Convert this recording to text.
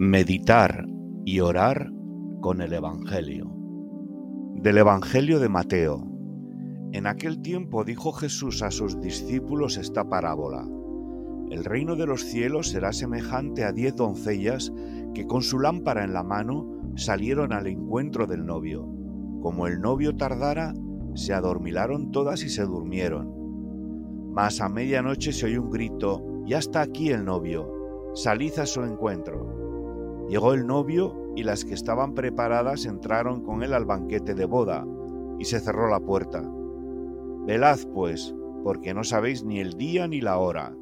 Meditar y orar con el Evangelio. Del Evangelio de Mateo. En aquel tiempo dijo Jesús a sus discípulos esta parábola. El reino de los cielos será semejante a diez doncellas que con su lámpara en la mano salieron al encuentro del novio. Como el novio tardara, se adormilaron todas y se durmieron. Mas a medianoche se oyó un grito, ya está aquí el novio, salid a su encuentro. Llegó el novio y las que estaban preparadas entraron con él al banquete de boda, y se cerró la puerta. Velad, pues, porque no sabéis ni el día ni la hora.